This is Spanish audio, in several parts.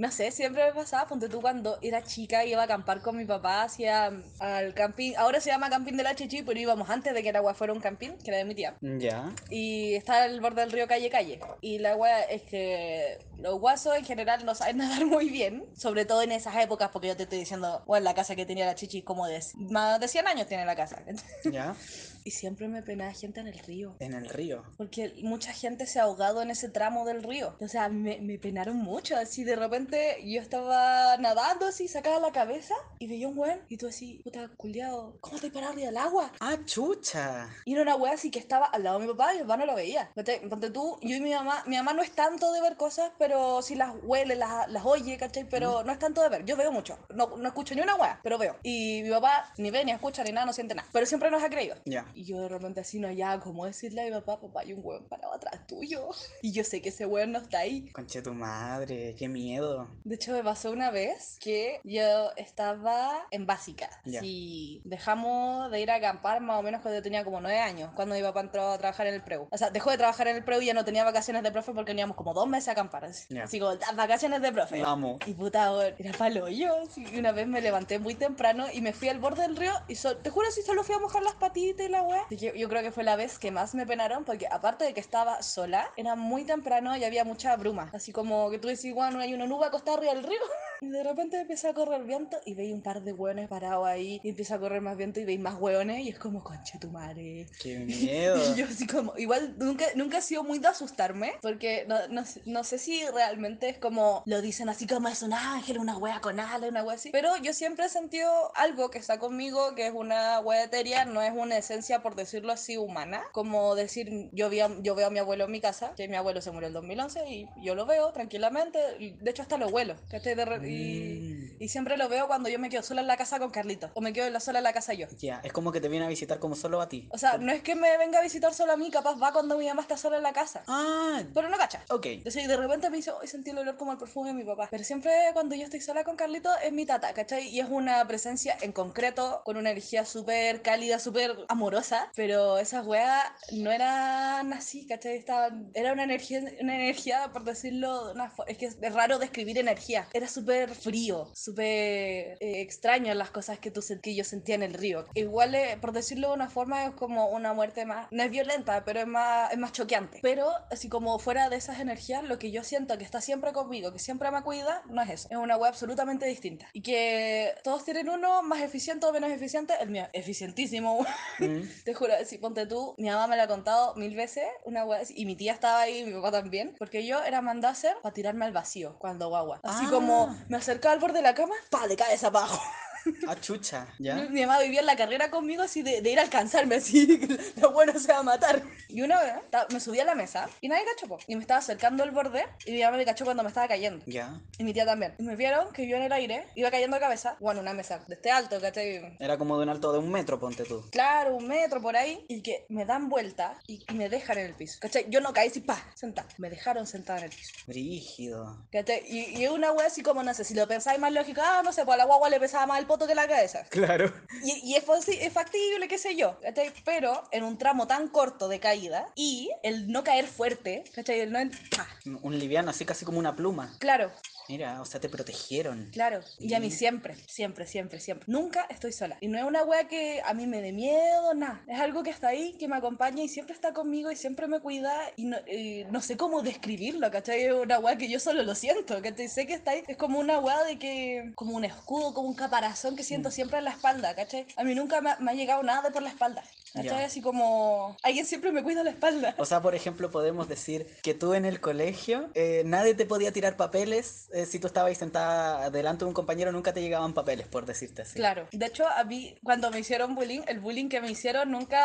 No sé, siempre me pasaba, ponte tú cuando era chica, iba a acampar con mi papá hacia al camping, ahora se llama camping de la Chichi, pero íbamos antes de que el agua fuera un camping, que era de mi tía. Ya. Y está al borde del río Calle Calle. Y la wea es que los guasos en general no saben nadar muy bien, sobre todo en esas épocas, porque yo te estoy diciendo, bueno, la casa que tenía la Chichi como de más de 100 años tiene la casa. Ya. Y siempre me penaba gente en el río. En el río. Porque mucha gente se ha ahogado en ese tramo del río. O sea, me, me penaron mucho. Así de repente yo estaba nadando así, sacaba la cabeza y veía un weón. Y tú así, puta, culiado, ¿cómo te paras arriba del agua? Ah, chucha. Y era una wea así que estaba al lado de mi papá y mi papá no lo veía. Ponte, ponte tú, yo y mi mamá, mi mamá no es tanto de ver cosas, pero sí las huele, las, las oye, ¿cachai? Pero no es tanto de ver. Yo veo mucho. No, no escucho ni una wea, pero veo. Y mi papá ni ve, ni escucha, ni nada, no siente nada. Pero siempre nos ha creído. Ya. Y yo de repente así no ya como decirle a mi papá, papá, hay un hueón parado atrás tuyo. Y yo sé que ese hueón no está ahí. Conche tu madre, qué miedo. De hecho, me pasó una vez que yo estaba en básica. Ya. Y dejamos de ir a acampar más o menos cuando yo tenía como nueve años, cuando mi papá entró a trabajar en el preu. O sea, dejó de trabajar en el preu y ya no tenía vacaciones de profe porque teníamos como dos meses a acampar. Así, Ya. así como, "Ah, vacaciones de profe. Vamos. Y puta, era palo yo. Y una vez me levanté muy temprano y me fui al borde del río y so- te juro si solo fui a mojar las patitas y la Yo, yo creo que fue la vez que más me penaron porque aparte de que estaba sola, era muy temprano y había mucha bruma. Así como que tú decís, bueno, hay una nube acostada arriba del río. Y de repente empieza a correr viento y veis un par de hueones parados ahí y empieza a correr más viento y veis más hueones y es como, conche tu madre. Qué miedo. Y yo así como, igual nunca, nunca he sido muy de asustarme, porque no, no, sé- no sé si realmente es como, lo dicen así como es un ángel, una wea con alas, una wea así, pero yo siempre he sentido algo que está conmigo, que es una wea etérea, no es una esencia, por decirlo así, humana, como decir, yo, vi a- yo veo a mi abuelo en mi casa, que mi abuelo se murió en 2011 y yo lo veo tranquilamente, de hecho hasta lo huelo, ¿cachai? De we y, siempre lo veo cuando yo me quedo sola en la casa con Carlitos, o me quedo sola en la casa yo. Ya, es como que te viene a visitar como solo a ti. O sea, no es que me venga a visitar solo a mí, capaz va cuando mi mamá está sola en la casa. Ah, Pero no cacha. ok. Entonces, de repente me dice, hoy sentí el olor como el perfume de mi papá. Pero siempre cuando yo estoy sola con Carlito es mi tata, ¿cachai? Y es una presencia en concreto, con una energía súper cálida, súper amorosa. Pero esas weas no eran así, ¿cachai? Estaban, era una energía, una energía, por decirlo, de una es que es raro describir energía. Era súper frío, súper eh, extraño las cosas que, tú, sen- que yo sentía en el río. Igual, eh, por decirlo de una forma, es como una muerte más, no es violenta, pero es más, es más choqueante. Pero así como fuera de esas energías, lo que yo siento que está siempre conmigo, que siempre me cuida, no es eso. Es una web absolutamente distinta. Y que todos tienen uno más eficiente o menos eficiente. El mío, eficientísimo. Mm, Te juro, si ponte tú, mi mamá me lo ha contado mil veces, una así, y mi tía estaba ahí, mi papá también, porque yo era mandada a hacer para tirarme al vacío cuando guagua. Así Ah. como me acercaba al borde de la cama, pa, de cabeza abajo. Ah, chucha, ¿ya? Mi mamá vivía en la carrera conmigo así de, de ir a alcanzarme, así, lo bueno se va a matar. Y una vez me subí a la mesa y nadie cachó, po, y me estaba acercando al borde y mi mamá me cachó cuando me estaba cayendo. Ya. Y mi tía también. Y me vieron que yo en el aire iba cayendo de cabeza, bueno, una mesa de este alto, ¿cachai? Era como de un alto de un metro, ponte tú. Claro, un metro por ahí, y que me dan vuelta y, y me dejan en el piso. ¿Cachai? Yo no caí así, pa, sentada. Me dejaron sentada en el piso. Brígido. ¿Cachai? Y, y una wea así como, no sé, si lo pensáis más lógico, ah, no sé, pues a la guagua le pesaba más el poto que la cabeza. Claro. Y, y es, es factible, qué sé yo, ¿cachai? Pero en un tramo tan corto de caída y el no caer fuerte, ¿cachai? El no... en- ¡pa! Un liviano, así casi como una pluma. Claro, Mira, o sea, te protegieron. Claro, y a mí siempre, siempre, siempre, siempre. Nunca estoy sola. Y no es una wea que a mí me dé miedo, nada. Es algo que está ahí, que me acompaña y siempre está conmigo y siempre me cuida. Y no, y no sé cómo describirlo, ¿cachai? Es una wea que yo solo lo siento, que sé que está ahí. Es como una wea de que, como un escudo, como un caparazón que siento Mm. siempre en la espalda, ¿cachai? A mí nunca me ha, me ha llegado nada de por la espalda. ¿Cachai? Así como alguien siempre me cuida la espalda. O sea, por ejemplo, podemos decir que tú en el colegio eh, nadie te podía tirar papeles eh, si tú estabas sentada delante de un compañero, nunca te llegaban papeles, por decirte así. Claro. De hecho, a mí, cuando me hicieron bullying, el bullying que me hicieron nunca,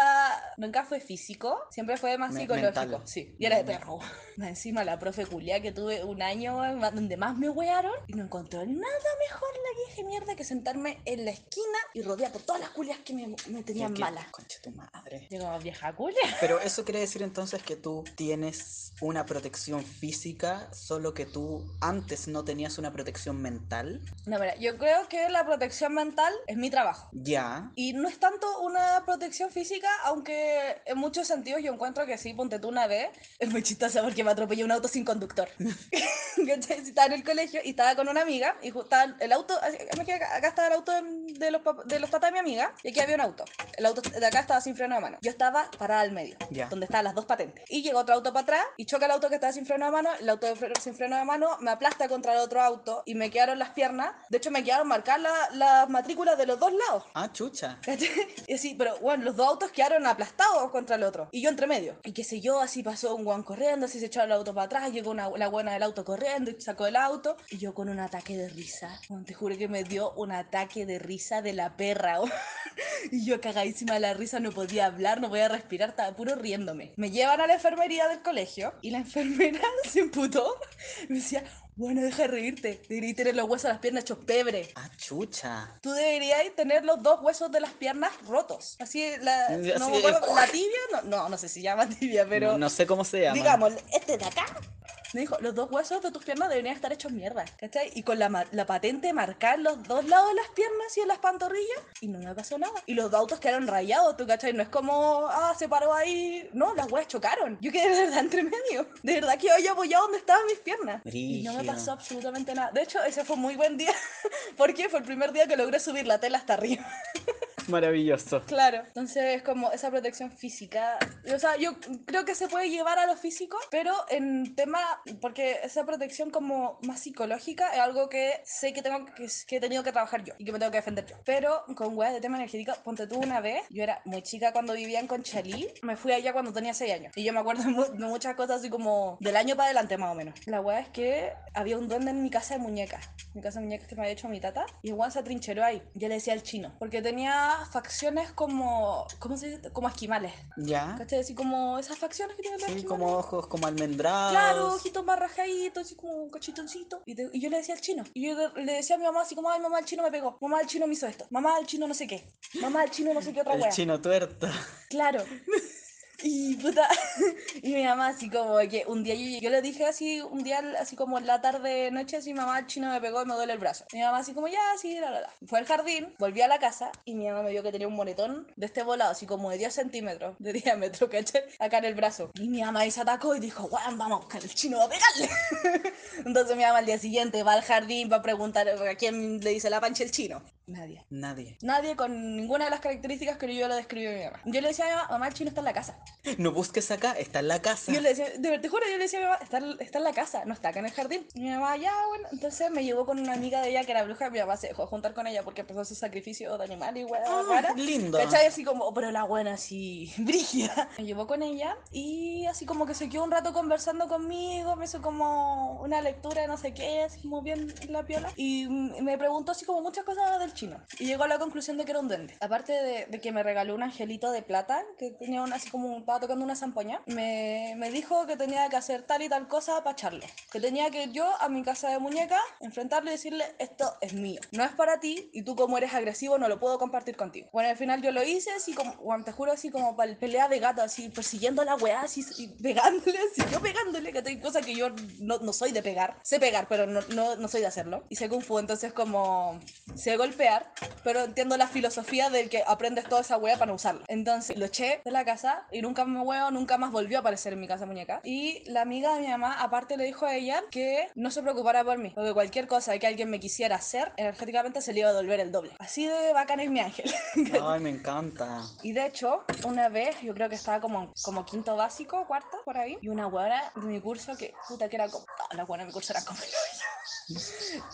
nunca fue físico, siempre fue más Me- psicológico. mental. Sí, y era de perro. Encima, la profe culia que tuve un año donde más me wearon y no encontró nada mejor la vieja mierda que sentarme en la esquina y rodear por todas las culias que me, me ¿Qué- tenían qué- mala. concha tu madre. Como vieja culia. Pero eso quiere decir entonces que tú tienes una protección física, solo que tú antes no tenías una protección mental. No, mira, yo creo que la protección mental es mi trabajo. Ya. Y no es tanto una protección física, aunque en muchos sentidos yo encuentro que sí, ponte tú una vez. Es muy chistoso porque me atropelló un auto sin conductor. Estaba en el colegio y estaba con una amiga y estaba el auto, acá estaba el auto de, los, de los tatas de mi amiga y aquí había un auto. El auto de acá estaba sin freno de mano. Yo estaba parada al medio, Ya. donde estaban las dos patentes. Y llegó otro auto para atrás y choca el auto que estaba sin freno de mano. El auto de fre- sin freno de mano me aplasta contra el otro auto y me quedaron las piernas. De hecho, me quedaron marcadas la- las matrículas de los dos lados. Ah, chucha. ¿Cachai? Y así, pero bueno, los dos autos quedaron aplastados contra el otro. Y yo entre medio. Y qué sé yo, así pasó un guan corriendo, así se echó el auto para atrás, llegó una, la buena del auto corriendo y sacó el auto. Y yo con un ataque de risa. Bueno, te juro que me dio un ataque de risa de la perra. oh. y yo cagadísima de la risa, no podía hablar, no podía respirar, estaba puro riéndome. Me llevan a la enfermería del colegio y la enfermera se emputó. Me decía, bueno, deja de reírte, deberías tener los huesos de las piernas hechos pebre. Ah, chucha. Tú deberías tener los dos huesos de las piernas rotos. Así, la, Así, no me acuerdo, la tibia, no, no, no sé si se llama tibia, pero no, no sé cómo se llama. digamos, este de acá. Me dijo, los dos huesos de tus piernas deberían estar hechos mierda, ¿cachai? Y con la, patente marcar los dos lados de las piernas y en las pantorrillas, y no me pasó nada. Y los dos autos quedaron rayados, ¿tú cachai? No es como, ah, se paró ahí. No, las huevas chocaron. Yo quedé de verdad entre medio. De verdad que yo apoyado donde estaban mis piernas. Y no me pasó absolutamente nada. De hecho, ese fue un muy buen día, porque fue el primer día que logré subir la tela hasta arriba. Maravilloso. Claro, entonces como esa protección física, o sea, yo creo que se puede llevar a lo físico, pero en tema, porque esa protección como más psicológica es algo que sé que tengo que, he tenido que trabajar yo y que me tengo que defender. Pero con weas de tema energético, ponte tú una vez, yo era muy chica cuando vivía en Conchalí, me fui allá cuando tenía 6 años y yo me acuerdo de, mu- de muchas cosas así como del año para adelante más o menos. La wea es que había un duende en mi casa de muñecas, mi casa de muñecas que me había hecho mi tata y el se atrincheró ahí. Yo le decía al chino, porque tenía facciones como, ¿cómo se dice? Como esquimales. ¿Ya? ¿Cachai? Así como esas facciones que tienen los Sí, esquimales. como ojos como almendrados. Claro, ojitos más rajaditos, así como un cachetoncito. Y, te- y yo le decía al chino. Y yo le decía a mi mamá así como, ay, mamá, el chino me pegó. Mamá, el chino me hizo esto. Mamá, el chino no sé qué. Mamá, el chino no sé qué otra El wea. chino tuerto. Claro. Y puta, y mi mamá así como que un día yo, yo le dije así, un día así como en la tarde, noche, así mamá chino me pegó y me duele el brazo. Mi mamá así como ya, sí, la, la, la. Fue al jardín, volví a la casa y mi mamá me vio que tenía un moretón de este volado, así como de 10 centímetros de diámetro, ¿cachai? Acá en el brazo. Y mi mamá ahí se atacó y dijo, weón, vamos a buscar el chino a pegarle. Entonces mi mamá al día siguiente va al jardín para preguntar a quién le dice la pancha el chino. Nadie. Nadie. Nadie con ninguna de las características que yo le describí a mi mamá. Yo le decía a mi mamá, mamá, el chino está en la casa. No busques acá, está en la casa. Yo le decía, de te juro, yo le decía a mi mamá, está, está en la casa, no está acá en el jardín. Y mi mamá, ya, bueno. Entonces me llevó con una amiga de ella que era bruja. Mi mamá se dejó juntar con ella porque empezó hacer sacrificio de animal y weá Ah, lindo. ¿Cachai? Así como, pero la buena así, brígida. Me llevó con ella y así como que se quedó un rato conversando conmigo, me hizo como una lectura no sé qué, así como bien la piola. Y me preguntó así como muchas cosas del chino. Y llegó a la conclusión de que era un duende. Aparte de, de que me regaló un angelito de plata, que tenía una, así como, estaba tocando una zampoña, me, me dijo que tenía que hacer tal y tal cosa para echarle. Que tenía que ir yo a mi casa de muñeca, enfrentarle y decirle, esto es mío. No es para ti y tú como eres agresivo no lo puedo compartir contigo. Bueno, al final yo lo hice así como, bueno, te juro así como para el pelea de gato, así persiguiendo a la weá, así y pegándole, así yo pegándole, que hay cosa que yo no, no soy de pegar. Sé pegar, pero no, no, no soy de hacerlo. Y Kung Fu, entonces como sé pero entiendo la filosofía del que aprendes toda esa weá para no usarla. Entonces lo eché de la casa y nunca me huevo, nunca más volvió a aparecer en mi casa muñeca. Y la amiga de mi mamá, aparte, le dijo a ella que no se preocupara por mí, porque cualquier cosa que alguien me quisiera hacer, energéticamente se le iba a devolver el doble. Así de bacán es mi ángel. Ay, me encanta. Y de hecho, una vez, yo creo que estaba como, como quinto básico, cuarto, por ahí, y una buena de mi curso que, puta, que era como, no, la buena de mi curso era como.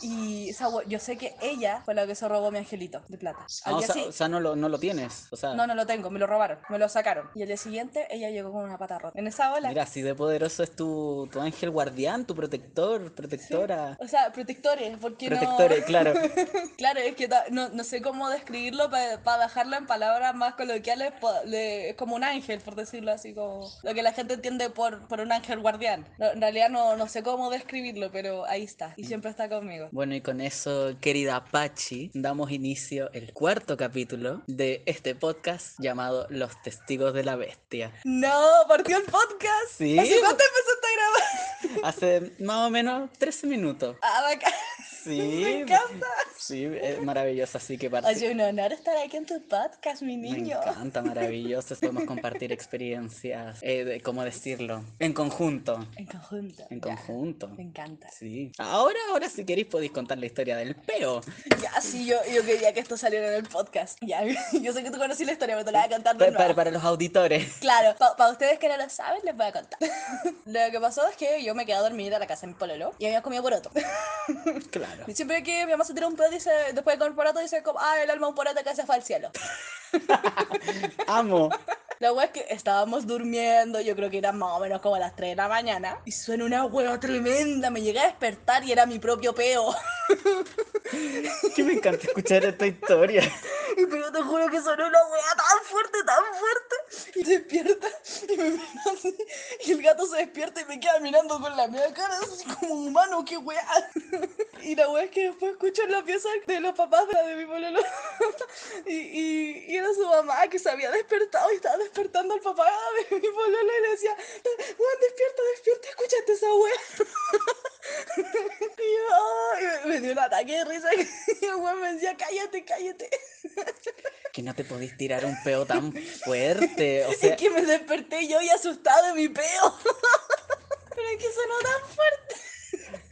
Y esa hue- yo sé que ella fue la que se robó mi angelito de plata. Al Ah, o, sea, o sea, no lo, no lo tienes. O sea, no, no lo tengo, me lo robaron, me lo sacaron. Y el día siguiente ella llegó con una pata rota. En esa ola. mira, así de poderoso es tu, tu ángel guardián, tu protector, protectora. O sea, protectores, porque Protectores, no... claro. claro, es que no, no sé cómo describirlo para dejarlo en palabras más coloquiales. es como un ángel, por decirlo así, como lo que la gente entiende por, por un ángel guardián. No, en realidad no, no sé cómo describirlo, pero ahí está. Y siempre siempre está conmigo. Bueno, y con eso, querida Apache, damos inicio el cuarto capítulo de este podcast llamado Los Testigos de la Bestia. No, partió el podcast. Sí. ¿Hace cuánto empezaste a grabar? Hace más o menos 13 minutos. Ah, bacán. Sí. Me encanta. Sí, es maravilloso, así que parte- Oye, un honor estar aquí en tu podcast, mi Me niño. encanta, maravilloso. Podemos compartir experiencias, eh, de- ¿cómo decirlo? En conjunto. En conjunto. En ya. conjunto. Me encanta. Sí. Ahora, ahora si queréis podéis contar la historia del peo. Ya, sí, yo, yo quería que esto saliera en el podcast. Ya, yo sé que tú conocí la historia, pero te la voy a contar de Pa- nuevo. para, para los auditores. Claro, para ustedes que no lo saben, les voy a contar. lo que pasó es que yo me quedé a dormir a la casa mi pololo y había comido poroto. Claro. Y siempre que mi mamá se tira un pedo, dice, después de comer poroto, dice como, ah, el alma un poroto que se fue al cielo. Amo. La wea es que estábamos durmiendo, yo creo que eran más o menos como las 3 de la mañana, y suena una wea tremenda, me llegué a despertar y era mi propio peo. Que me encanta escuchar esta historia. Y pero te juro que sonó una wea tan fuerte, tan fuerte. Y despierta y me mira así. Y el gato se despierta y me queda mirando con la media cara así como humano, qué wea. Y la wea es que después escucho en la pieza de los papás de la de mi pololo. Y, y, y era su mamá que se había despertado y estaba despertando al papá de mi pololo y le decía, Juan, despierta, despierta, escúchate esa wea. Y yo, me dio un ataque de risa y el weón me decía, cállate, cállate. Que no te podís tirar un peo tan fuerte. O sea, es que me desperté yo y asustado de mi peo. Pero es que sonó tan fuerte.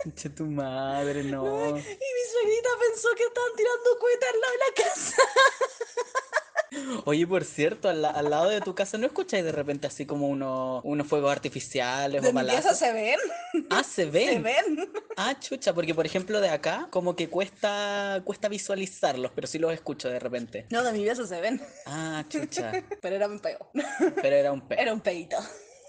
Concha tu madre, no. Y mi suegrita pensó que estaban tirando cueta al lado de la casa. Oye, por cierto, al, la- al lado de tu casa no escucháis de repente así como unos, unos fuegos artificiales De o mi pieza balazos. se ven. Ah, se ven. Se ven. Ah, chucha, porque por ejemplo de acá como que cuesta cuesta visualizarlos, pero sí los escucho de repente. No, de mi pieza se ven. Ah, chucha. Pero era un peo. Pero era un peo. Era un peito.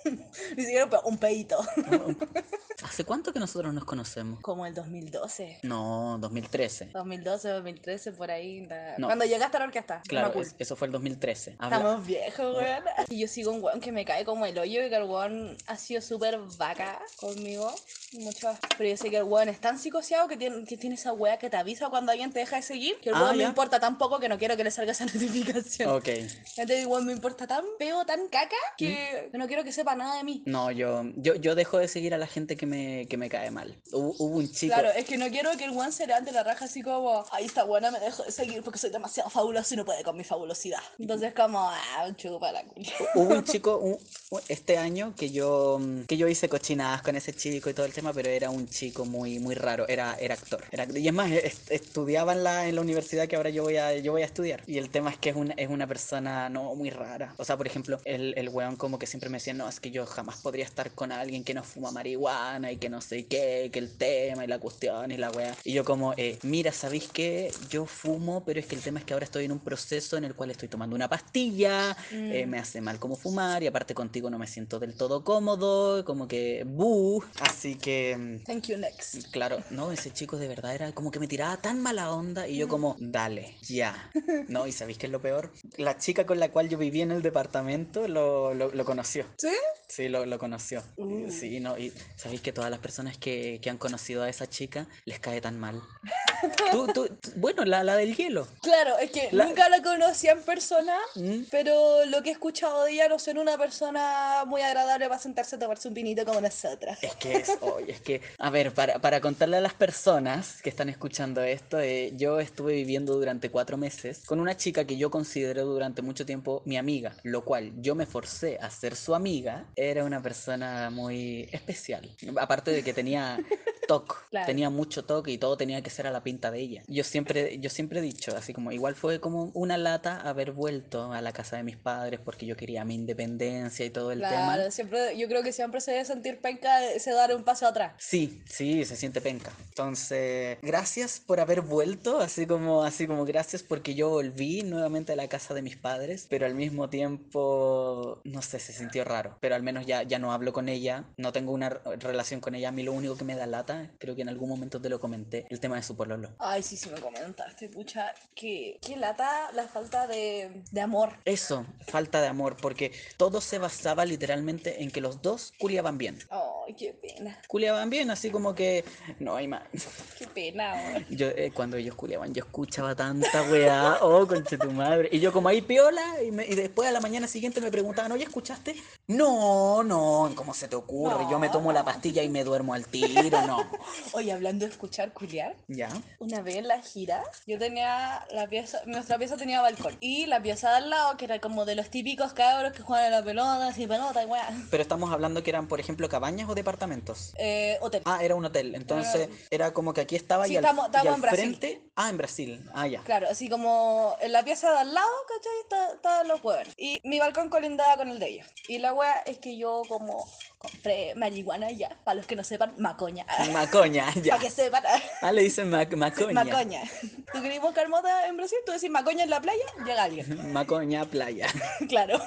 Ni siquiera un peito. ¿Hace cuánto que nosotros nos conocemos? Como el 2012. No, 2013. 2012, 2013, por ahí. la- No. Cuando llegaste a la orquesta. Claro, es- eso fue el 2013. Habla- Estamos viejos, weón. Y yo sigo un weón que me cae como el hoyo y que el weón ha sido súper vaca conmigo. Mucho. Pero yo sé que el weón es tan psicoseado que tiene, que tiene esa wea que te avisa cuando alguien te deja de seguir. Que el Ah, weón me ya. importa tan poco que no quiero que le salga esa notificación. Ok. Entonces el weón me importa tan peo, tan caca, que ¿Mm? que no quiero que sepa nada de mí. No, yo, yo, yo dejo de seguir a la gente que me, que me cae mal. Hubo, hubo un chico. Claro, es que no quiero que el weón se levante la raja así como, ahí está buena, me dejo de seguir porque soy demasiado fabuloso y no puede con mi fabulosidad. Entonces como, ah, chupa la culia. Hubo un chico un- un- este año que yo que yo hice cochinadas con ese chico y todo el tema, pero era un chico muy muy raro, era era actor. Era- y es más, est- estudiaba en la, en la universidad que ahora yo voy a yo voy a estudiar. Y el tema es que es una, es una persona no muy rara. O sea, por ejemplo, el, el weón como que siempre me decía, no, es que yo jamás podría estar con alguien que no fuma marihuana y que no sé qué, que el tema y la cuestión y la wea. Y yo como, eh, mira, ¿sabéis qué? Yo fumo, pero es que el tema es que ahora estoy en un proceso en el cual estoy tomando una pastilla, eh, me hace mal como fumar y aparte contigo no me siento del todo cómodo, como que, buh. Así que... mm, Thank you, next. Claro, no, ese chico de verdad era como que me tiraba tan mala onda y yo como, dale, ya. No, y ¿sabéis qué es lo peor? La chica con la cual yo vivía en el departamento lo, lo, lo conoció. ¿Sí? Sí, lo, lo conoció. Uh. Sí, no, y sabéis que todas las personas que, que han conocido a esa chica les cae tan mal. Tú, tú, tú- bueno, la, la del hielo. Claro, es que La- nunca la conocí en persona, ¿Mm? pero lo que he escuchado de ella no suena una persona muy agradable para sentarse a tomarse un vinito como nosotras. Es que es, oye, es que, a ver, para, para contarle a las personas que están escuchando esto, eh, yo estuve viviendo durante cuatro meses con una chica que yo considero durante mucho tiempo mi amiga, lo cual yo me forcé a ser su amiga, era una persona muy especial, aparte de que tenía toque, Claro. tenía mucho toque y todo tenía que ser a la pinta de ella. Yo siempre, yo siempre he dicho, así como, igual fue como una lata haber vuelto a la casa de mis padres porque yo quería mi independencia y todo el tema. Claro, siempre, yo creo que siempre se debe sentir penca se dar un paso atrás. Sí, sí, se siente penca. Entonces, gracias por haber vuelto, así como, así como gracias porque yo volví nuevamente a la casa de mis padres, pero al mismo tiempo, no sé, se sintió raro. Pero al menos ya, ya no hablo con ella, no tengo una re- relación con ella. A mí lo único que me da lata creo que en algún momento te lo comenté, el tema de su pololo. Ay, sí, sí me comentaste, pucha, que, que lata la falta de, de amor. Eso, falta de amor, porque todo se basaba literalmente en que los dos culiaban bien. Ay, qué pena, Culiaban bien, así como que no hay más. qué pena, weón. Yo, eh, cuando ellos culiaban, yo escuchaba tanta weá, oh, conche tu madre. Y yo como ahí piola, y, me- y después a la mañana siguiente me preguntaban, oye, ¿escuchaste? No, no, ¿cómo se te ocurre? Yo me tomo la pastilla y me duermo al tiro, no. Oye, hablando de escuchar culiar, ¿Ya? una vez en la gira, yo tenía la pieza, nuestra pieza tenía balcón. Y la pieza de al lado, que era como de los típicos cabros que juegan a la pelota, así pelota y weá. Pero estamos hablando que eran, por ejemplo, cabañas o departamentos. Eh, hotel. Ah, era un hotel. Entonces era como que aquí estaba Sí, y al, estamos- y estamos al en Brasil. frente. Ah, en Brasil. Ah, ya. Claro, así como en la pieza de al lado, ¿cachai? Estaban los huevos. Y mi balcón colindaba con el de ellos. Y la wea es que yo como compré marihuana ya, para los que no sepan, macoña. Macoña, ya. Para que sepan. Ah, le dicen ma- macoña. Macoña. ¿Tú querés buscar mota en Brasil? Tú decís macoña en la playa, llega alguien. Macoña playa. claro.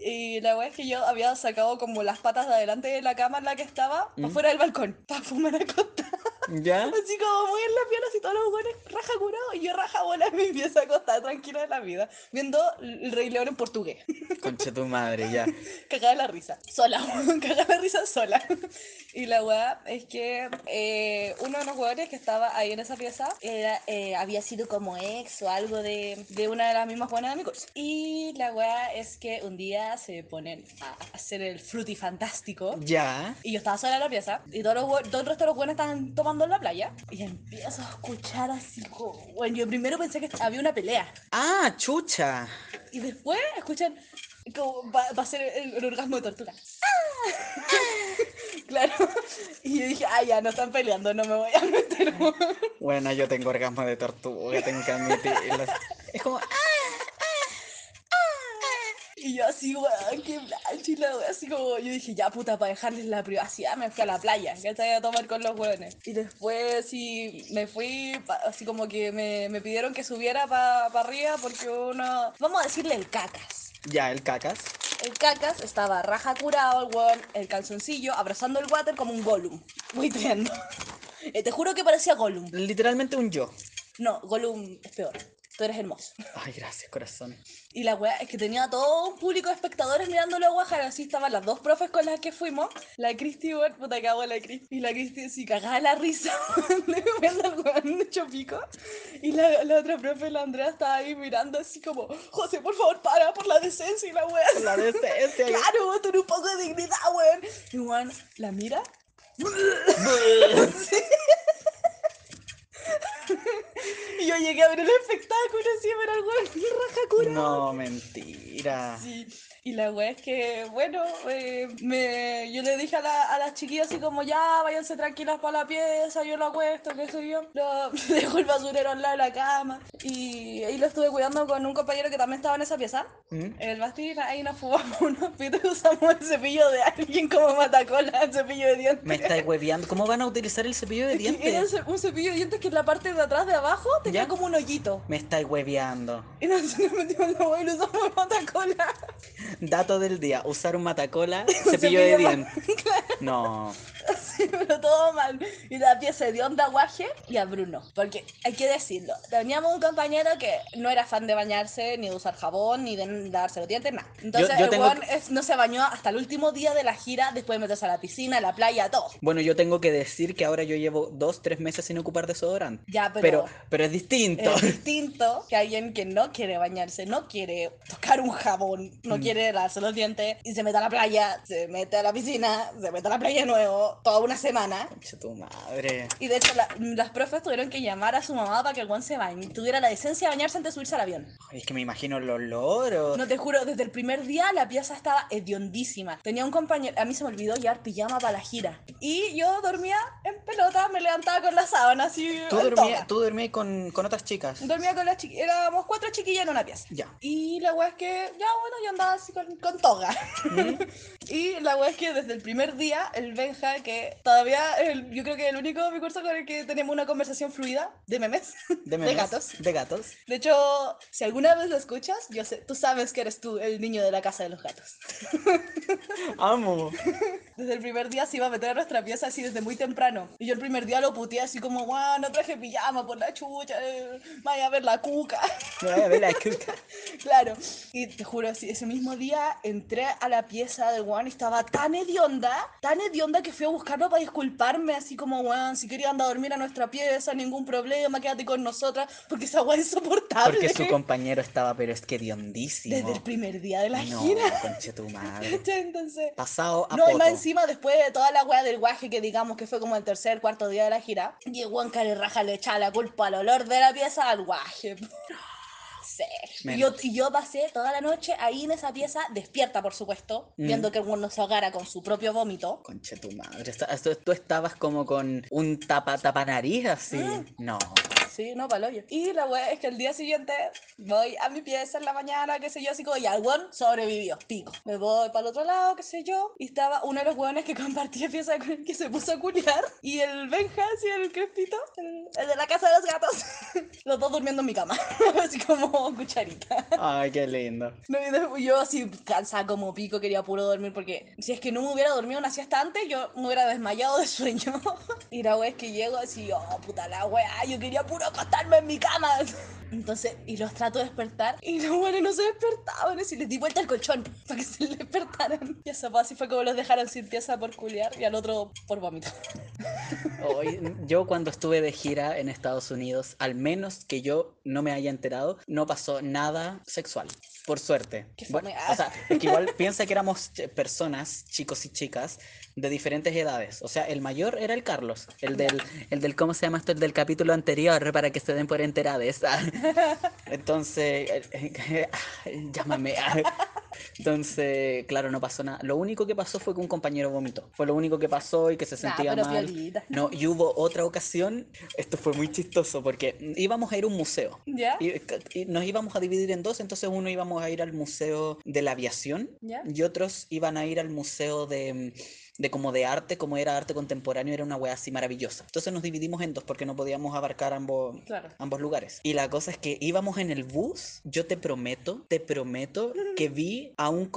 Y la wea es que yo había sacado como las patas de adelante de la cama en la que estaba, ¿Mm? para fuera del balcón, para fumar a costa. ¿Ya? Así como muy en la pierna, así todos los buenos raja curado y yo raja bola en mi pieza acostada tranquila de la vida, viendo el Rey León en portugués. Conche tu madre, ya. Cagada de la risa. Sola, cagada la risa sola. Y la weá es que eh, uno de los jugadores que estaba ahí en esa pieza era, eh, había sido como ex o algo de, de una de las mismas buenas de mi curso. Y la weá es que un día se ponen a hacer el fruity fantástico. Ya. Y yo estaba sola en la pieza y todos los, todo el resto de los buenos estaban tomando en la playa. Y empiezo a escuchar así como... Bueno, yo primero pensé que había una pelea. Ah, chucha. Y después escuchan como va, va a ser el, el orgasmo de tortuga. claro. Y yo dije, ah, ya, no están peleando, no me voy a meter. Bueno, yo tengo orgasmo de tortuga, tengo que admitirlo. Es como, y yo así, weón, qué blancho y la wea, así como, yo dije, ya puta, para dejarles la privacidad, me fui a la playa, que estaba a tomar con los hueones. Y después sí, me fui, pa- así como que me, me pidieron que subiera para arriba porque uno, vamos a decirle el cacas. Ya, el cacas. El cacas estaba raja curado, el weón, el calzoncillo, abrazando el water como un Gollum. Muy tremendo. Eh, te juro que parecía Gollum. Literalmente un yo. No, Gollum es peor. Tú eres hermoso. Ay, gracias, corazón. Y la weá es que tenía todo un público de espectadores mirándolo a Guajar. Así estaban las dos profes con las que fuimos. La Cristi, weón, puta hago la Cristi. Y la Cristi así cagada de la risa. weón hecho pico. Y la, la otra profe, la Andrea, estaba ahí mirando así como, José, por favor, para por la decencia. Y la weá. La decencia. Claro, weón, ten un poco de dignidad, weón. Y weón, la mira. Y yo llegué a ver el espectáculo así, pero el weón bien raja curado. No, mentira. Sí, y la wea es que, bueno, eh, me, yo le dije a, la, a las chiquillas así como, ya, váyanse tranquilas para la pieza, yo lo acuesto, qué sé yo. Lo, dejo el basurero al lado de la cama. Y ahí lo estuve cuidando con un compañero que también estaba en esa pieza. ¿Mm? En el bastín, ahí nos fumamos unos pitos y usamos el cepillo de alguien como matacola, el cepillo de dientes. Me estáis hueveando. ¿Cómo van a utilizar el cepillo de dientes? un ce- un cepillo de dientes que en la parte de atrás de abajo tenía ¿Ya? como un hoyito. Me estáis hueveando. Y nosotros metimos la hueá y lo usamos matacola. Dato del día, usar un matacola, cepillo de cepillo de dientes. No. Sí, pero todo mal. Y la pieza de onda guaje y a Bruno. Porque hay que decirlo, teníamos un compañero que no era fan de bañarse, ni de usar jabón, ni de darse los dientes, nada. Entonces yo el tengo es- no se bañó hasta el último día de la gira, después de meterse a la piscina, a la playa, todo. Bueno, yo tengo que decir que ahora yo llevo dos, tres meses sin ocupar desodorante. Ya, pero- Pero, pero es distinto. Es distinto que alguien que no quiere bañarse, no quiere tocar un jabón, Mm. no quiere darse los dientes y se mete a la playa, se mete a la piscina, se mete a la playa de nuevo, toda una semana. Concha tu madre. Y de hecho, la- las profes tuvieron que llamar a su mamá para que el guan se bañe. Tuviera la decencia de bañarse antes de subirse al avión. Ay, es que me imagino el olor. o- No te juro, desde el primer día la pieza estaba hediondísima. Tenía un compañero, a mí se me olvidó llevar pijama para la gira. Y yo dormía en pelota, me levantaba con la sábana así. Tú toga. tú dormías con, con otras chicas. Dormía con las chiquillas, éramos cuatro chiquillas en una pieza. Ya. Y la wea es que, ya bueno, yo andaba así con, con toga. Y la wea es que desde el primer día, el Benja, que todavía el- yo creo que el único de mi curso con el que tenemos una conversación fluida de memes, De, memes, gatos. De gatos. De hecho, si alguna vez lo escuchas, yo sé, tú sabes que eres tú el niño de la casa de los gatos. Amo. Desde el primer día se iba a meter a nuestra pieza así desde muy temprano. Y yo el primer día lo puteé así como, guau, no traje pijama por la chucha, eh, vaya a ver la cuca. Voy a ver la cuca. claro. Y te juro, ese mismo día entré a la pieza del Juan y estaba tan hedionda, tan hedionda que fui a buscarlo para disculparme, así como, Juan, si quería andar a dormir a nuestra pieza, ningún problema, quédate con nosotras, porque esa weá es insoportable. Porque su compañero estaba, pero es que diondísimo. Desde el primer día de la no, gira. conche tu madre. Entonces... Pasado a No, y poto. más encima, después de toda la weá del guaje que digamos que fue como el tercer, cuarto día de la gira, y el Juan Raja le echaba la culpa al olor de la pieza al guaje. Y yo, y yo pasé toda la noche ahí en esa pieza, despierta por supuesto, Mm. viendo que el Juan no se ahogara con su propio vómito. Conche tu madre. Tú estabas como con un tapa, tapa nariz así. Mm. No. Sí, no, palo yo. Y la weá es que el día siguiente voy a mi pieza en la mañana, qué sé yo, así como, ya, el weón sobrevivió, pico. Me voy para el otro lado, qué sé yo, y estaba uno de los weones que compartía pieza con el que se puso a culiar, y el Benja, así el crespito, el, el de la casa de los gatos, los dos durmiendo en mi cama, así como cucharita. Ay, qué lindo. No, yo así cansada como pico, quería puro dormir porque si es que no me hubiera dormido una siesta antes, yo me hubiera desmayado de sueño. Y la wea es que llego así, oh puta la wea, yo quería puro acostarme en mi cama. Entonces, y los trato de despertar y los buenos no se despertaban. Y les di vuelta al colchón para que se despertaran. Y eso pues, así fue como los dejaron sin pieza por culiar y al otro por vómito. Yo cuando estuve de gira en Estados Unidos, al menos que yo no me haya enterado, no pasó nada sexual. Por suerte. Bueno, o sea, es que igual piensa que éramos ch- personas, chicos y chicas, de diferentes edades. O sea, el mayor era el Carlos, el del, el del ¿cómo se llama esto? El del capítulo anterior, para que se den por enterades. Entonces, llámame. Entonces, claro, no pasó nada. Lo único que pasó fue que un compañero vomitó. Fue lo único que pasó y que se Ah, sentía mal. No, y hubo otra ocasión, esto fue muy chistoso porque íbamos a ir a un museo. ¿Ya? Y, y nos íbamos a dividir en dos, entonces uno íbamos a ir al museo de la aviación ¿Ya? y otros iban a ir al museo de, de como de arte, como era arte contemporáneo, era una wea así maravillosa. Entonces nos dividimos en dos porque no podíamos abarcar ambos, Claro. ambos lugares. Y la cosa es que íbamos en el bus, yo te prometo, te prometo que vi a un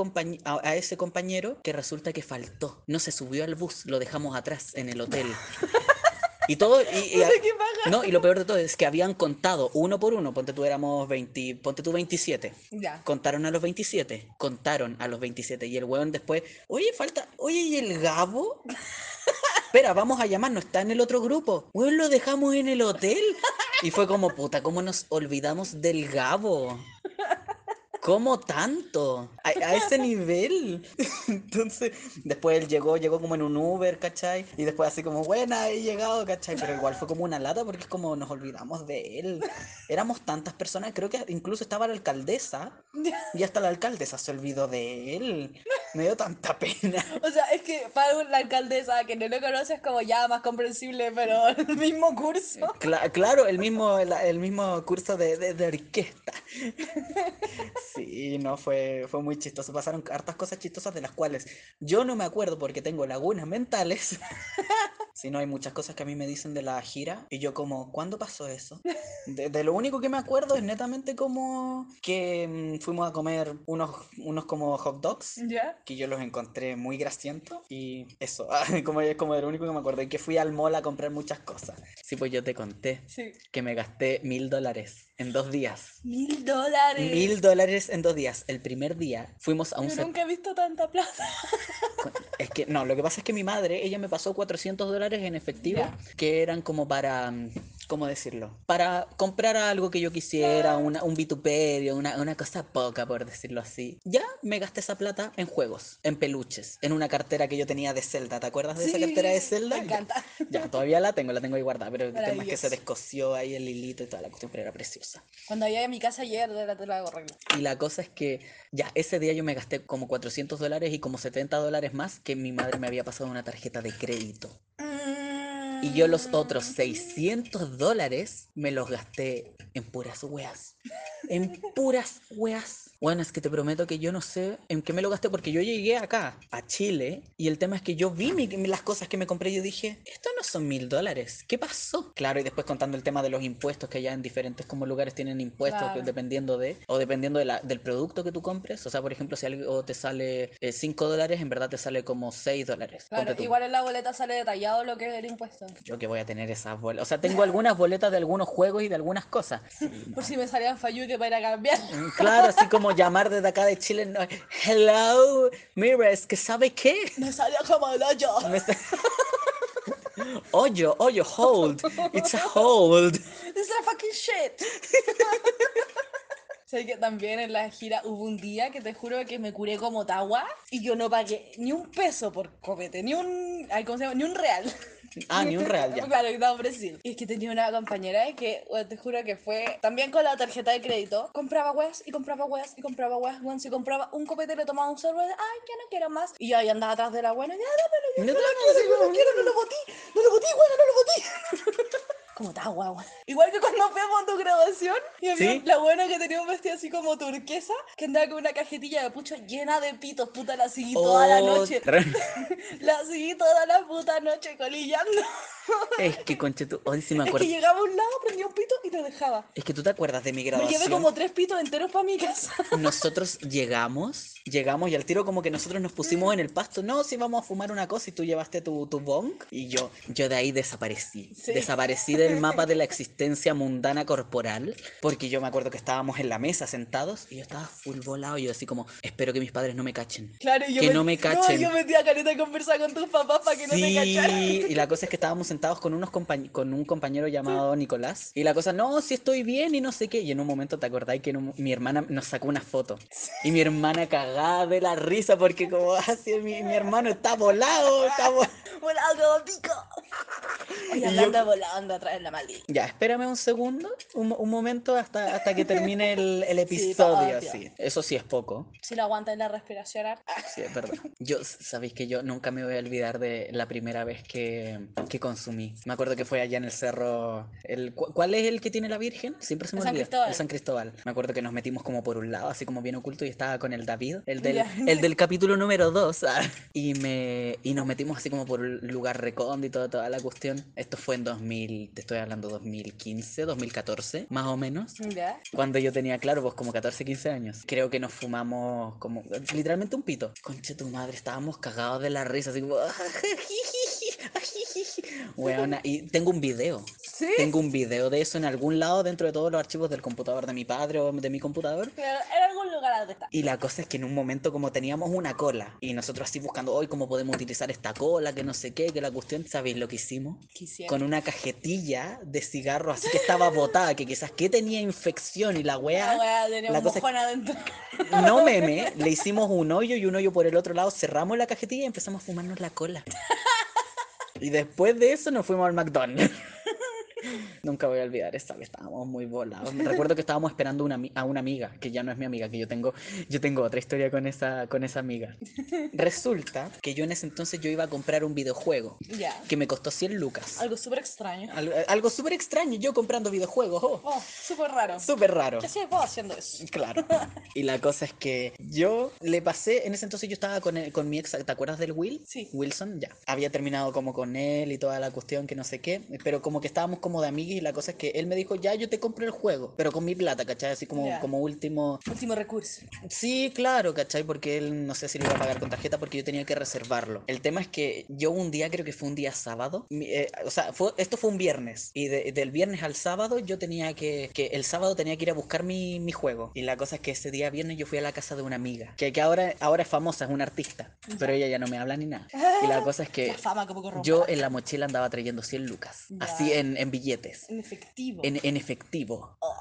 a ese compañero que resulta que faltó. No se subió al bus, lo dejamos atrás en el hotel. Y todo, y, no, y lo peor de todo es que habían contado uno por uno, ponte tú éramos 20, ponte tú 27. Ya. Contaron a los 27, contaron a los 27 y el weón después, oye, falta, oye, ¿y el Gabo? Espera, vamos a llamar, no está en el otro grupo. Weón, lo dejamos en el hotel. Y fue como, puta, ¿cómo nos olvidamos del Gabo? ¿Cómo tanto? A, a ese nivel. Entonces, después él llegó, llegó como en un Uber, ¿cachai? Y después así como, buena, he llegado, ¿cachai? Pero igual fue como una lata porque es como nos olvidamos de él. Éramos tantas personas, creo que incluso estaba la alcaldesa y hasta la alcaldesa se olvidó de él. Me dio tanta pena. O sea, es que para la alcaldesa que no lo conoce es como ya más comprensible, pero el mismo curso. Cla- claro, el mismo, el, el mismo curso de, de, de orquesta. Sí, no, fue, fue muy chistoso. Pasaron hartas cosas chistosas de las cuales yo no me acuerdo porque tengo lagunas mentales. Si no, hay muchas cosas que a mí me dicen de la gira y yo como, ¿cuándo pasó eso? De, de lo único que me acuerdo es netamente como que mm, fuimos a comer unos, unos como hot dogs ¿Ya? que yo los encontré muy grasientos y eso, como es como de lo único que me acuerdo y que fui al mall a comprar muchas cosas. Sí, pues yo te conté Sí. que me gasté mil dólares en dos días. Mil dólares. Mil dólares en dos días. El primer día fuimos a un Yo nunca he visto tanta plata. Es que no, lo que pasa es que mi madre, ella me pasó 400 dólares en efectivo, Ya. que eran como para, mm, ¿cómo decirlo? Para comprar algo que yo quisiera, una- un vituperio, una, una cosa poca, por decirlo así. Ya me gasté esa plata en juegos, en peluches, en una cartera que yo tenía de Zelda. ¿Te acuerdas de esa cartera de Zelda? Me encanta. Ya, todavía la tengo, la tengo ahí guardada, pero el tema es que se descosió ahí el hilito y toda la cuestión, pero era preciosa. Cuando llegué a mi casa ayer, la te la hago arreglo. Y la cosa es que ya ese día yo me gasté como 400 dólares y como 70 dólares más que mi madre me había pasado una tarjeta de crédito. Y yo los otros 600 dólares me los gasté en puras weas. En puras weas. Bueno, es que te prometo que yo no sé en qué me lo gasté porque yo llegué acá, a Chile, y el tema es que yo vi mi- las cosas que me compré y yo dije, esto no son mil dólares, ¿qué pasó? Claro, y después contando el tema de los impuestos, que allá en diferentes como lugares tienen impuestos Claro. que dependiendo de, o dependiendo de la- del producto que tú compres. O sea, por ejemplo, si algo te sale 5 dólares, en verdad te sale como 6 dólares. Claro, igual en la boleta sale detallado lo que es el impuesto. Yo que voy a tener esas boletas. O sea, tengo algunas boletas de algunos juegos y de algunas cosas. Por si me salían falluque para ir a cambiar. Mm, Claro, así como llamar desde acá de Chile. no, Hello, mira, es que ¿sabe qué? Me salió como el hoyo. Hoyo, hoyo, hold. It's a hold. It's a fucking shit. Sé que también en la gira hubo un día que te juro que me curé como tagua y yo no pagué ni un peso por copete, ni un, ¿cómo se llama? Ni un real. Ah, ni un real ya. Claro, en Brasil. Y es que tenía una compañera que, te juro que fue también con la tarjeta de crédito. Compraba weas y compraba weas y compraba weas. Bueno, si compraba un copete le tomaba un sorbo, ay, ya no quiero más. Y yo ahí andaba atrás de la buena, ya dámelo, No no, quiero, no lo quiero, no lo botí, no lo botí, weón, no lo botí. Como está guau. Igual que cuando fuimos a tu graduación y había ¿Sí? la buena que tenía un vestido así como turquesa, que andaba con una cajetilla de pucho llena de pitos, puta, la seguí toda la Oh, noche. La seguí toda la puta noche colillando. Es que conche tú. Hoy sí me Es que acuerdo. llegaba a un lado, prendía un pito y te dejaba. Es que tú te acuerdas de mi Me graduación. llevé como tres pitos enteros para mi casa. Nosotros llegamos, llegamos y al tiro como que nosotros nos pusimos en el pasto. No, si vamos a fumar una cosa y tú llevaste tu, tu bong. Y yo, yo de ahí desaparecí. Sí. Desaparecí del mapa de la existencia mundana corporal. Porque yo me acuerdo que estábamos en la mesa sentados y yo estaba full volado. Y yo así como, espero que mis padres no me cachen. Claro, yo Que no me cachen. yo metí a Careta a conversar con tus papás para que no te Sí, cacharan. y la cosa es que estábamos sentados con unos compañ- con un compañero llamado Nicolás y la cosa, no, si estoy bien y no sé qué, y en un momento te acordáis que un- mi hermana nos sacó una foto y mi hermana cagada de la risa porque como así mi, mi hermano está volado, está vo- Volando como pico. Y hablando yo- volando atrás la maldita. Ya, espérame un segundo, un, un momento hasta, hasta que termine el, episodio, obvio. sí. Eso sí es poco, Si lo aguantas la respiración. ah. sí, es verdad. Yo, sabéis que yo nunca me voy a olvidar de la primera vez que, que consumí. Me acuerdo que fue allá en el cerro. El, cu- ¿Cuál es el que tiene la Virgen? Siempre se me San olvida. Cristóbal. El San Cristóbal. Me acuerdo que nos metimos como por un lado, así como bien oculto, y estaba con el David, el del, el del capítulo número 2. y, me, y nos metimos así como por un lugar recóndito, toda la cuestión. Esto fue en 2000, te estoy hablando 2015, 2014, más o menos. Ya. Cuando yo tenía, claro, pues como 14, 15 años. Creo que nos fumamos como literalmente un pito. Conche tu madre, estábamos cagados de la risa, así como. Weona, y tengo un video. ¿Sí? Tengo un video de eso en algún lado dentro de todos los archivos del computador de mi padre o de mi computador. Pero en algún lugar donde está. Y la cosa es que en un momento como teníamos una cola y nosotros así buscando hoy cómo podemos utilizar esta cola, que no sé qué, que la cuestión, ¿sabéis lo que hicimos? Quisiera. Con una cajetilla de cigarro así que estaba botada, que quizás que tenía infección y la La weá. weá tenía la un cosa adentro. No meme, le hicimos un hoyo y un hoyo por el otro lado, cerramos la cajetilla y empezamos a fumarnos la cola. Y después de eso nos fuimos al McDonald's. Nunca voy a olvidar esta vez, estábamos muy volados. Recuerdo que estábamos esperando una, a una amiga, que ya no es mi amiga, que yo tengo, yo tengo otra historia con esa, con esa amiga. Resulta que yo en ese entonces yo iba a comprar un videojuego Ya. que me costó 100 lucas. Algo súper extraño. Algo, algo súper extraño, yo comprando videojuegos, oh, Oh, súper raro. súper raro. ¿Qué hacía vos haciendo eso? Claro. Y la cosa es que yo le pasé, en ese entonces yo estaba con, el- con mi ex, ¿te acuerdas del Will? Sí. Wilson, ya. Había terminado como con él y toda la cuestión que no sé qué, pero como que estábamos como de amigos y la cosa es que él me dijo, ya yo te compro el juego, pero con mi plata, ¿cachai? Así como, como último... Último recurso. Sí, claro, ¿cachai? Porque él no sé si lo iba a pagar con tarjeta porque yo tenía que reservarlo. El tema es que yo un día, creo que fue un día sábado, eh, o sea, fue, esto fue un viernes y de- del viernes al sábado yo tenía que, que el sábado tenía que ir a buscar mi, mi juego. Y la cosa es que ese día viernes yo fui a la casa de una amiga, que, que ahora, ahora es famosa, es una artista, pero ella ya no me habla ni nada. Y la cosa es que fama como yo en la mochila andaba trayendo 100 lucas, así en, en billetes. En efectivo. En, en efectivo. Oh,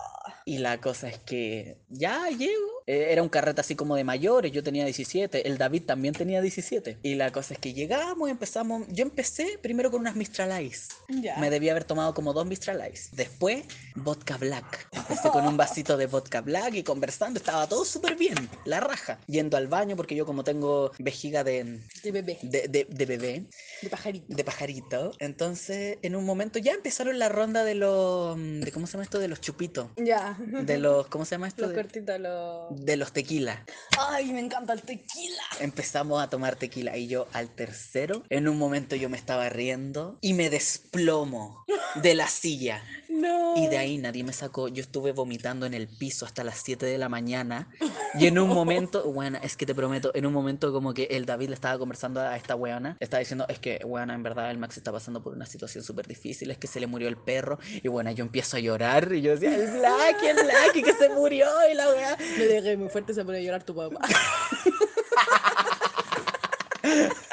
Y la cosa es que ya llego. Eh, era un carrete así como de mayores, yo tenía 17, el David también tenía 17. Y la cosa es que llegamos, empezamos. Yo empecé primero con unas Mistral Ice. Ya. Me debía haber tomado como dos Mistral Ice. Después, vodka black. Este, con un vasito de vodka black y conversando, estaba todo súper bien, la raja. Yendo al baño porque yo como tengo vejiga de, De bebé, de, de- de bebé, de pajarito. de pajarito, entonces en un momento ya empezaron la ronda de los, de ¿cómo se llama esto? De los chupitos. Ya. De los, ¿cómo se llama esto? Los De, cortitos, los. de los tequila. Ay, me encanta el tequila. Empezamos a tomar tequila y yo al tercero, en un momento yo me estaba riendo y me desplomo de la silla. No. Y de ahí nadie me sacó. Yo estuve vomitando en el piso hasta las 7 de la mañana. Y en un momento, bueno, es que te prometo, en un momento como que el David le estaba conversando a esta weona. Estaba diciendo, es que, weona, en verdad el Max está pasando por una situación súper difícil. Es que se le murió el perro. Y bueno, yo empiezo a llorar. Y yo decía, el Blacky, el Blacky que se murió. Y la wea. Me dejé muy fuerte, se pone a llorar tu papá.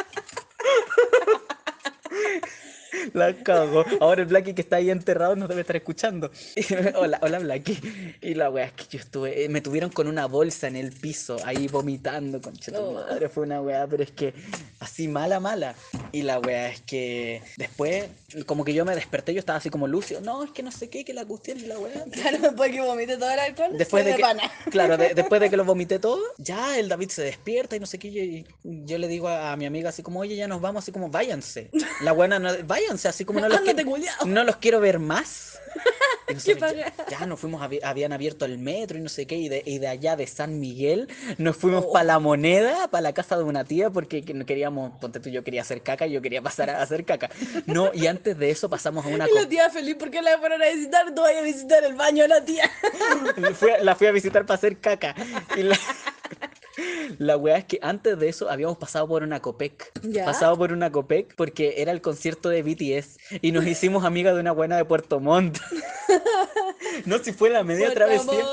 La cago. Ahora el Blacky que está ahí enterrado nos debe estar escuchando. hola, hola Blacky. Y la wea es que yo estuve, eh, me tuvieron con una bolsa en el piso, ahí vomitando, tu Oh. madre. Fue una wea, pero es que así mala, mala. Y la wea es que después, como que yo me desperté, yo estaba así como lucio. No, es que no sé qué, que la cuestión y la wea. Claro, después que vomite todo el alcohol. Después de que, pana. claro, de- después de que lo vomité todo, ya el David se despierta y no sé qué, y yo le digo a, a mi amiga así como, oye, ya nos vamos, así como, váyanse. La buena, no, váyanse, así como no los, quiero, no los quiero ver más. Nosotros ya, ya nos fuimos, habían abierto el metro y no sé qué, y de, y de allá de San Miguel nos fuimos Oh. para la moneda, para la casa de una tía, porque que- no queríamos, ponte tú, yo quería hacer caca y yo quería pasar a hacer caca. No, y antes de eso pasamos a una... Y la tía feliz porque la fueron a visitar, tú vayas a visitar el baño de la tía. Fui a- la fui a visitar para hacer caca. Y la, la weá es que antes de eso habíamos pasado por una Copec. ¿Ya? Pasado por una Copec porque era el concierto de BTS. Y nos hicimos amigas de una buena de Puerto Montt. no, si fue la media Puerto travesía.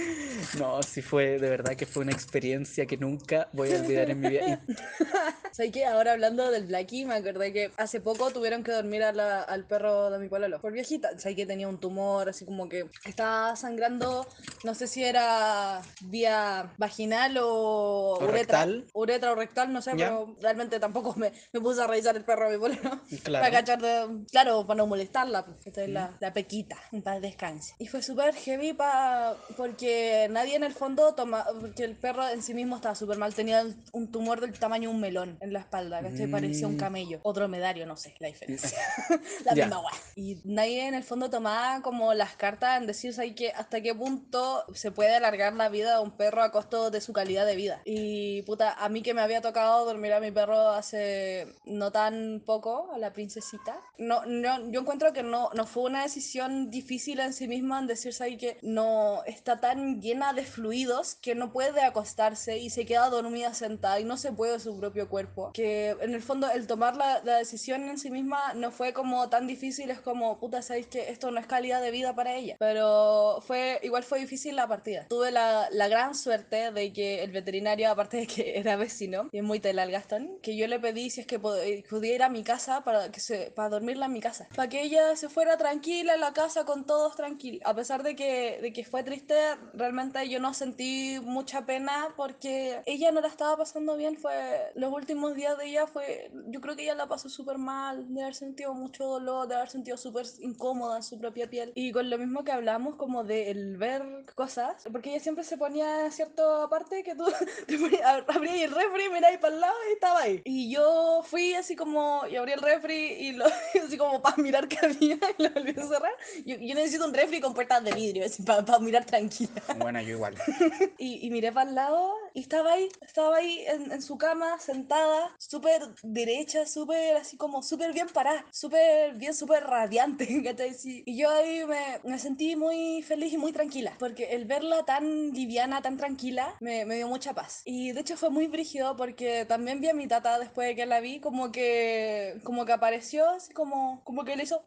No, si fue, de verdad que fue una experiencia que nunca voy a olvidar en mi vida. ¿Sabes qué? Ahora hablando del Blackie, me acordé que hace poco tuvieron que dormir a la- al perro de mi pololo por viejita. ¿Sabes que tenía un tumor, así como que estaba sangrando, no sé si era vía vaginal o, O uretra. rectal. Uretra o rectal, no sé, pero realmente tampoco me, me puse a revisar el perro de mi pololo. Claro. Para cachar de, claro, para no molestarla, pues, esta es la, la pequita, para descanse. Y fue súper heavy pa, porque nadie en el fondo toma, porque el perro en sí mismo estaba súper mal, tenía un tumor del tamaño de un melón en la espalda, que parecía un Mm. camello, o dromedario, no sé la diferencia. la Ya. misma weá. Y nadie en el fondo tomaba como las cartas en decir, ¿sabes qué? hasta qué punto se puede alargar la vida de un perro a costo de su calidad de vida. Y puta, a mí que me había tocado dormir a mi perro hace no tan poco, a la princesita, no, no, yo encuentro que no, no fue una decisión difícil en sí misma en decir, ¿sabes qué? no está tan llena de fluidos que no puede acostarse y se queda dormida sentada y no se puede su propio cuerpo. Que en el fondo el tomar la, la decisión en sí misma no fue como tan difícil, es como, puta, sabéis que esto no es calidad de vida para ella. Pero fue, igual fue difícil la partida. Tuve la, la gran suerte de que el veterinario, aparte de que era vecino, y es muy tela el Gastón, que yo le pedí si es que eh, podía ir a mi casa para, que se, para dormirla en mi casa. Para que ella se fuera tranquila en la casa con todos tranquilos. A pesar de que, de que fue triste, realmente yo no sentí mucha pena porque ella no la estaba pasando bien. Fue los últimos días de ella fue, yo creo que ella la pasó súper mal, de haber sentido mucho dolor, de haber sentido súper incómoda en su propia piel. Y con lo mismo que hablamos como de el ver cosas, porque ella siempre se ponía en cierta parte que tú te ponías, el refri, miráis para el lado y estaba ahí. Y yo fui así como, y abrí el refri y lo, así como para mirar qué había y lo volví a cerrar. Yo, yo necesito un refri con puertas de vidrio, así para mirar tranquila. Bueno, yo igual. Y, y miré para el lado y estaba ahí, estaba ahí en, en su cama, sentada, súper derecha, súper así como súper bien parada, súper bien, súper radiante. ¿cachai? Sí. Y yo ahí me, me sentí muy feliz y muy tranquila, porque el verla tan liviana, tan tranquila, me, me dio mucha paz. Y de hecho fue muy brígido porque también vi a mi tata después de que la vi, como que, como que apareció, así como, como que le hizo,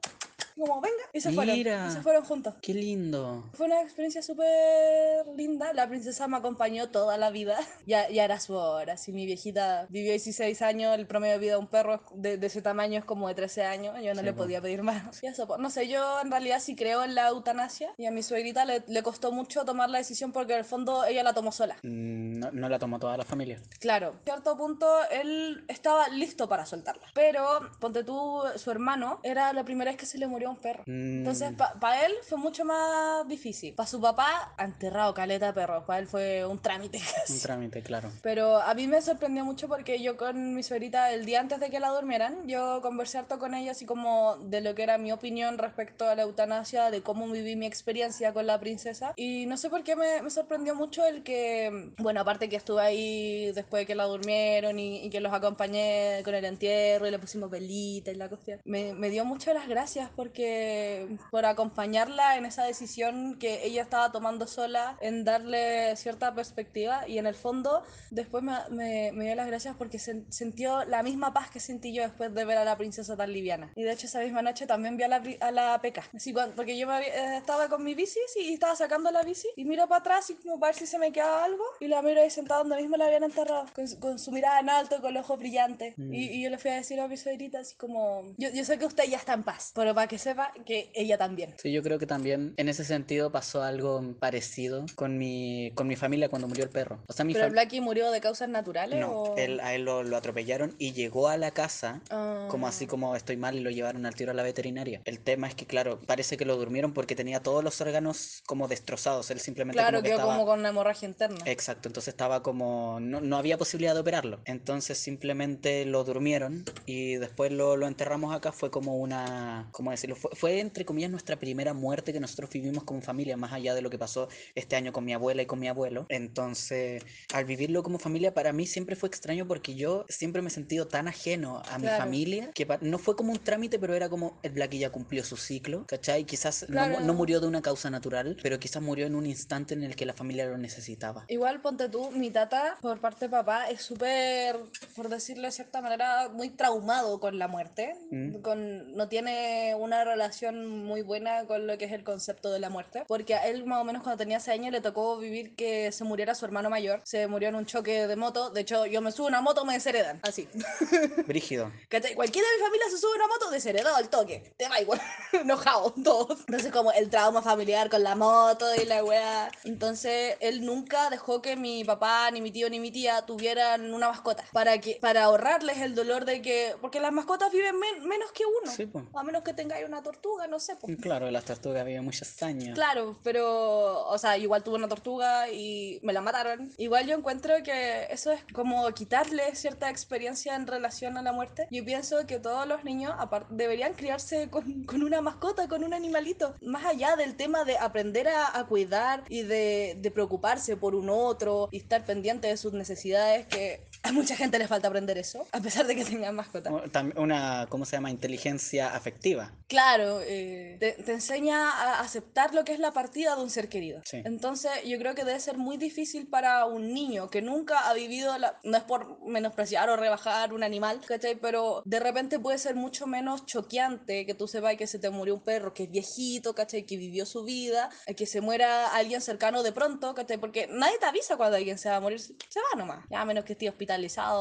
como venga, y se fueron, Mira. y se fueron juntos. Qué lindo. Fue una experiencia súper linda. La princesa me acompañó toda la vida. Ya, ya era su hora. Si mi viejita vivió 16 años, el promedio de vida de un perro de, de ese tamaño es como de 13 años. Yo no Sí, le po. podía pedir más. Y eso, po. no sé, yo en realidad sí creo en la eutanasia. Y a mi suegrita le, le costó mucho tomar la decisión porque en el fondo ella la tomó sola. Mm, No, no la tomó toda la familia. Claro, a cierto punto él estaba listo para soltarla. Pero, ponte tú, su hermano, era la primera vez que se le murió murió un perro. Mm, Entonces, para él fue mucho más difícil. Para su papá, enterrado caleta de perros. Para él fue un trámite casi. Trámite, claro. Pero a mí me sorprendió mucho porque yo con mi suegrita, el día antes de que la durmieran, yo conversé harto con ella, así como de lo que era mi opinión respecto a la eutanasia, de cómo viví mi experiencia con la princesa. Y no sé por qué me, me sorprendió mucho el que, bueno, aparte que estuve ahí después de que la durmieron y, y que los acompañé con el entierro y le pusimos velita y la cuestión, me, me dio muchas las gracias porque por acompañarla en esa decisión que ella estaba tomando sola, en darle cierta perspectiva y en el fondo después me, me, me dio las gracias porque sen- sintió la misma paz que sentí yo después de ver a la princesa tan liviana. Y de hecho esa misma noche también vi a la, a la Peca. Así, cuan- porque yo me había- eh, estaba con mi bici sí, y estaba sacando la bici y miro para atrás y como para ver si se me quedaba algo y la miro ahí sentada donde mismo la habían enterrado con, su- con su mirada en alto, con los ojos brillantes. Y, y yo le fui a decir a mi suegrita así como, yo, yo sé que usted ya está en paz, pero para que sepa que ella también. Sí, yo creo que también en ese sentido pasó algo parecido con mi, con mi familia cuando murió el perro. O sea, ¿Pero el familia... Blackie murió de causas naturales No, o...? él, a él lo, lo atropellaron y llegó a la casa Ah. como así como estoy mal y lo llevaron al tiro a la veterinaria. El tema es que, claro, parece que lo durmieron porque tenía todos los órganos como destrozados. Él simplemente Claro, como que quedó estaba... como con una hemorragia interna. Exacto, entonces estaba como... No, no había posibilidad de operarlo. Entonces simplemente lo durmieron y después lo, lo enterramos acá. Fue como una... ¿Cómo decirlo? Fue, fue, entre comillas nuestra primera muerte que nosotros vivimos como familia, más allá de lo que pasó este año con mi abuela y con mi abuelo. Entonces, al vivirlo como familia, para mí siempre fue extraño porque yo siempre me he sentido tan ajeno a mi Claro. familia que no fue como un trámite, pero era como el Blackie ya cumplió su ciclo, ¿cachai? Quizás no mu- no, Claro. murió de una causa natural, pero quizás murió en un instante en el que la familia lo necesitaba. Igual, ponte tú, mi tata, por parte de papá, es súper, por decirlo de cierta manera, muy traumado con la muerte. Mm. Con, no tiene una relación muy buena con lo que es el concepto de la muerte. Porque a él, más o menos, cuando tenía 6 años, le tocó vivir que se muriera su hermano mayor. Se murió en un choque de moto. De hecho, yo me subo a una moto, me desheredan. Así. Brígido. ¿Cachai? Cualquiera de mi familia se sube a una moto desheredado al toque. Te va igual. Enojado, todos. Entonces, como el trauma familiar con la moto y la weá. Entonces, él nunca dejó que mi papá, ni mi tío, ni mi tía tuvieran una mascota. Para que para ahorrarles el dolor de que. Porque las mascotas viven men- menos que uno. Sí, po. A menos que tengáis una tortuga, no sé. Claro, las tortugas viven muchos años. Claro, pero, o sea, igual tuve una tortuga y me la mataron. Igual yo encuentro que eso es como quitarle cierta experiencia en relación a la muerte. Yo pienso que todos los niños deberían criarse con, una mascota, con un animalito. Más allá del tema de aprender a, a cuidar y de, de preocuparse por un otro y estar pendiente de sus necesidades, que a mucha gente les falta aprender eso, a pesar de que tengan mascota. Una, ¿cómo se llama? Inteligencia afectiva. Claro, eh, te, te enseña a aceptar lo que es la partida de un ser querido. Sí. Entonces, yo creo que debe ser muy difícil para un niño que nunca ha vivido, la, no es por menospreciar o rebajar un animal, ¿cachai? Pero de repente puede ser mucho menos choqueante que tú sepas que se te murió un perro que es viejito, ¿cachai? Que vivió su vida, a que se muera alguien cercano de pronto, ¿cachai? Porque nadie te avisa cuando alguien se va a morir, se va nomás, ya a menos que esté hospitalizado,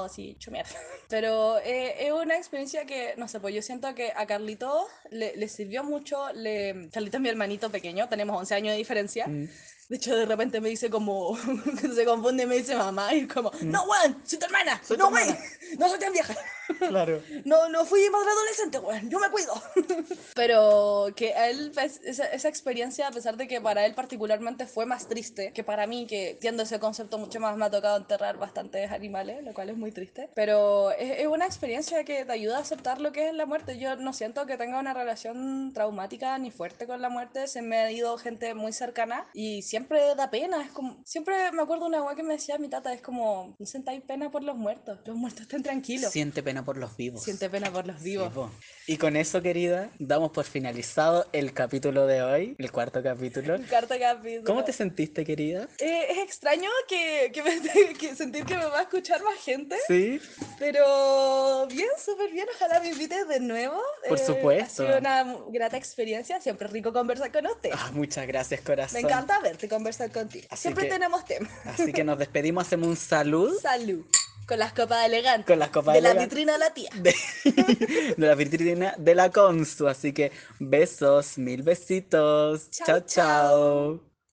así, hecho mierda. Pero eh, es una experiencia que, no sé, pues yo siento que a Carlito le, le sirvió mucho. Le... Carlito es mi hermanito pequeño, tenemos 11 años de diferencia. Mm. De hecho, de repente me dice como. se confunde y me dice mamá. Y como, no, weón, soy tu hermana. Soy no, weón, no soy tan vieja. Claro. No, no fui madre adolescente, weón, yo me cuido. Pero que a él, pues, esa, esa experiencia, a pesar de que para él particularmente fue más triste que para mí, que entiendo ese concepto mucho más, me ha tocado enterrar bastantes animales, lo cual es muy triste. Pero es, es una experiencia que te ayuda a aceptar lo que es la muerte. Yo no siento que tenga una relación traumática ni fuerte con la muerte. Se me ha ido gente muy cercana y siempre da pena. Es como, siempre me acuerdo una weá que me decía mi tata, es como, no sentáis pena por los muertos, los muertos estén tranquilos. Siente pena por los vivos. Siente pena por los Sí, vivos. po. Y con eso, querida, damos por finalizado el capítulo de hoy, el cuarto capítulo. Cuarto capítulo. ¿Cómo te sentiste, querida? Eh, es extraño que, que, me- que sentir que me va a escuchar más gente, Sí. pero bien, súper bien. Ojalá me invites de nuevo. Por Eh, supuesto. Ha sido una grata experiencia. Siempre rico conversar con usted. Ah, muchas gracias, corazón. me encanta verte conversar contigo. Así Siempre que- tenemos temas. Así que nos despedimos, hacemos un salud Salud. Con las copas elegantes. con las copas de la vitrina de la tía. de, de la vitrina de la Consu. Así que besos, mil besitos. Chao, chao. chao.